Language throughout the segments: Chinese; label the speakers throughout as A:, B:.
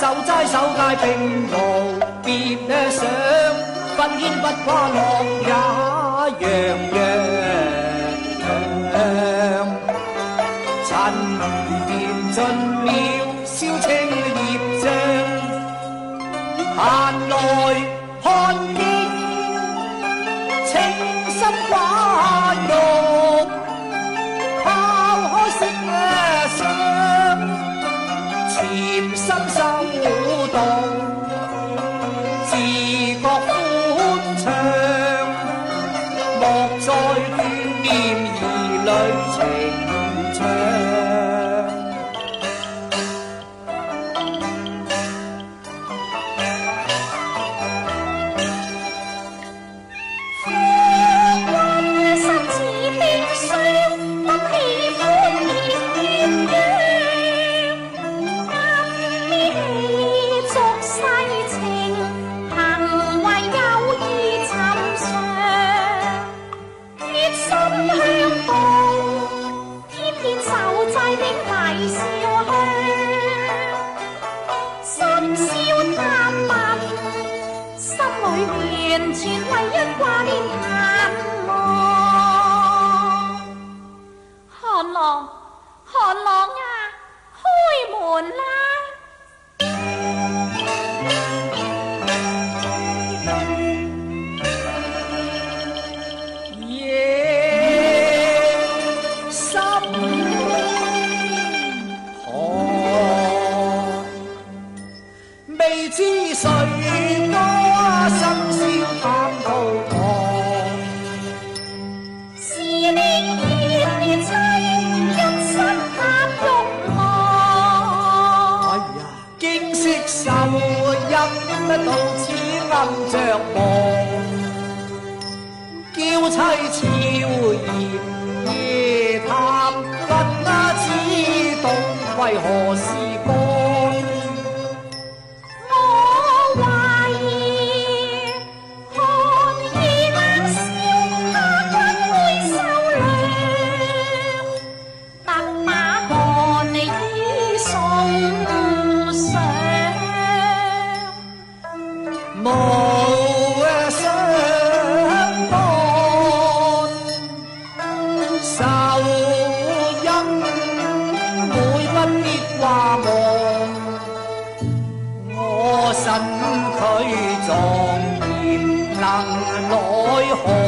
A: 受斋受戒并无别想，奋肩不挂乐也洋洋。尘缘尽了，烧清叶障，闲来看。追。心着忙，娇妻憔儿，夜探不阿知道为何
B: 事？奈何？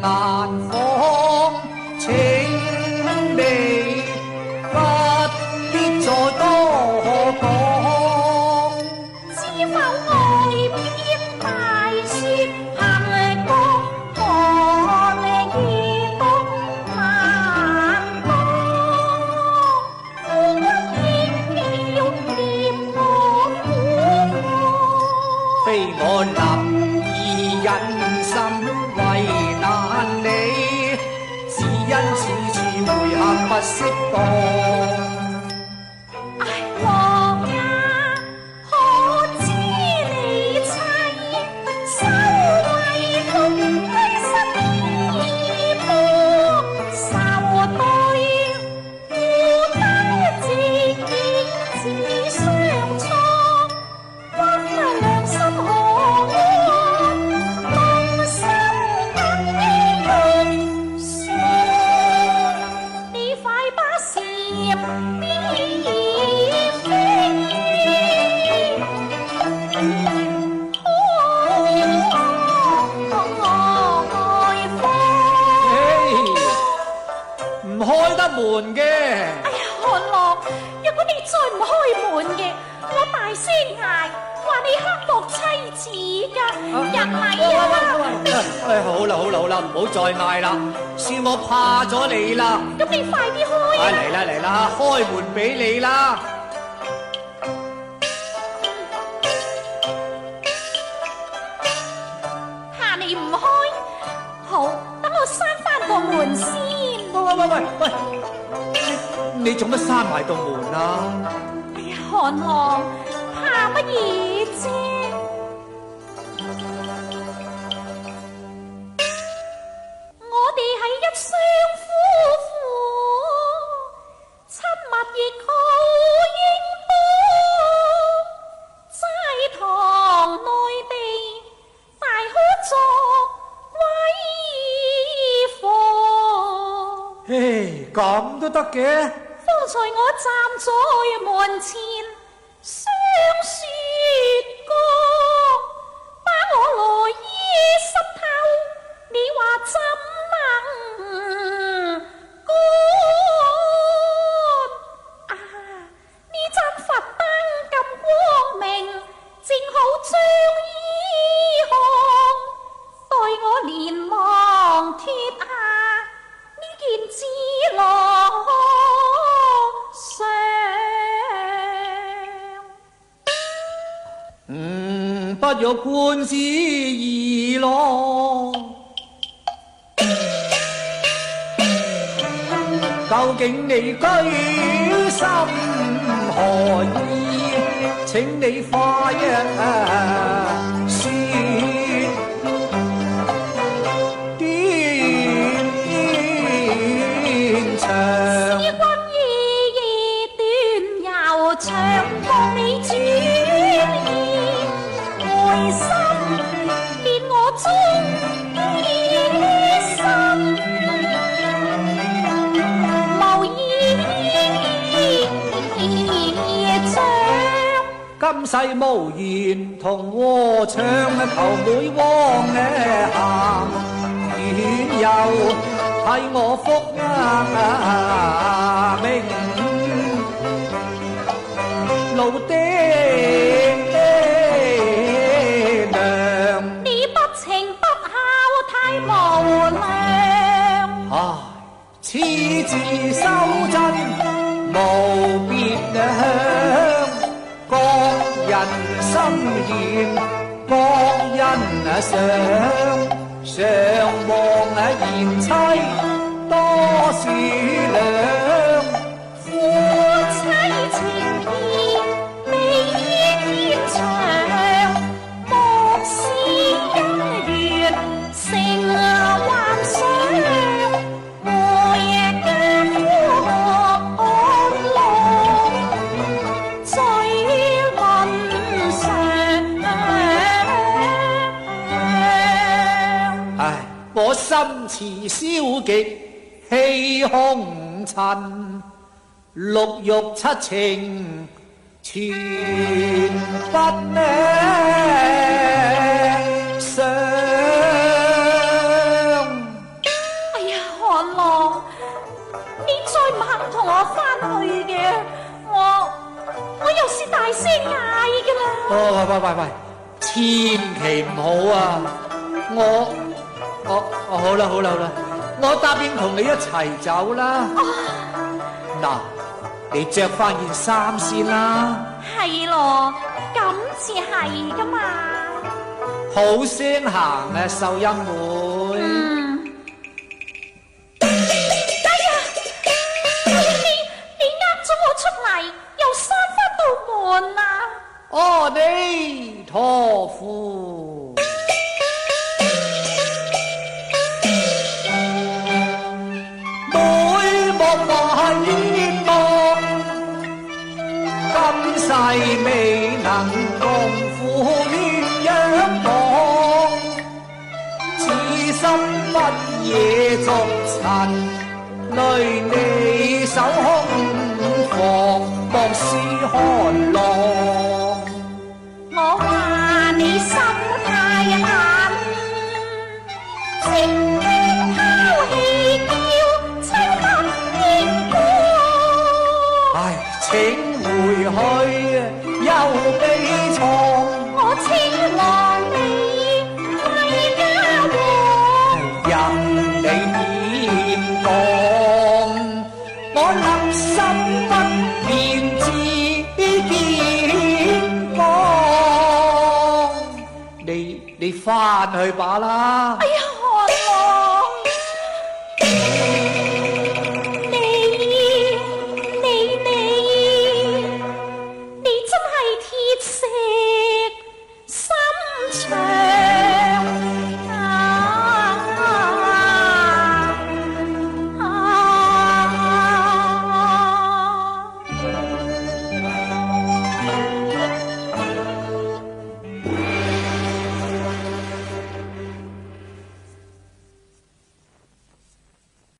B: 难访，请你
A: 不必再多讲。
B: 知否外边大雪行踪何见？东南东，孤军飘泊，非我难。先嗌，话你刻薄妻子噶，入嚟呀！
A: 哎，好啦好啦好啦，唔好再嗌啦，是我怕咗你啦。
B: 咁你快啲
A: 开！
B: 哎，
A: 嚟啦嚟啦，开门俾你啦！
B: 怕你唔开，好，等我闩翻个门先。
A: 喂喂喂喂，你你做乜闩埋道门啊？
B: 哎呀，寒寒。乜嘢啫！我哋系一双夫妇，亲密亦好应多。斋堂内地大可作威风。
A: 嘿，咁都得嘅。
B: 方才我站在门前。
A: 若观之而落，究竟你居心何意？请你快
B: 一。
A: 今世无缘同卧床，求妹往也行，远游替我福啊！光阴啊上常望啊
B: 贤妻多
A: 少两心似消极，气空尘，六欲七情全不想。
B: 哎呀，韩郎，你再唔肯同我翻去嘅，我我又是大声嗌噶啦！
A: 哦，喂喂喂，千祈唔好啊！我。哦哦，好啦好啦好啦，我答应同你一齐走啦。嗱，你着翻件衫先啦。
B: 系咯，咁至系噶嘛。
A: 好先行啊，秀音妹。夜昨尘泪未守空房莫思寒浪
B: 我话你心太冷情声抛弃叫声不应过
A: 唉请回去休悲错翻去吧啦
B: 哎呀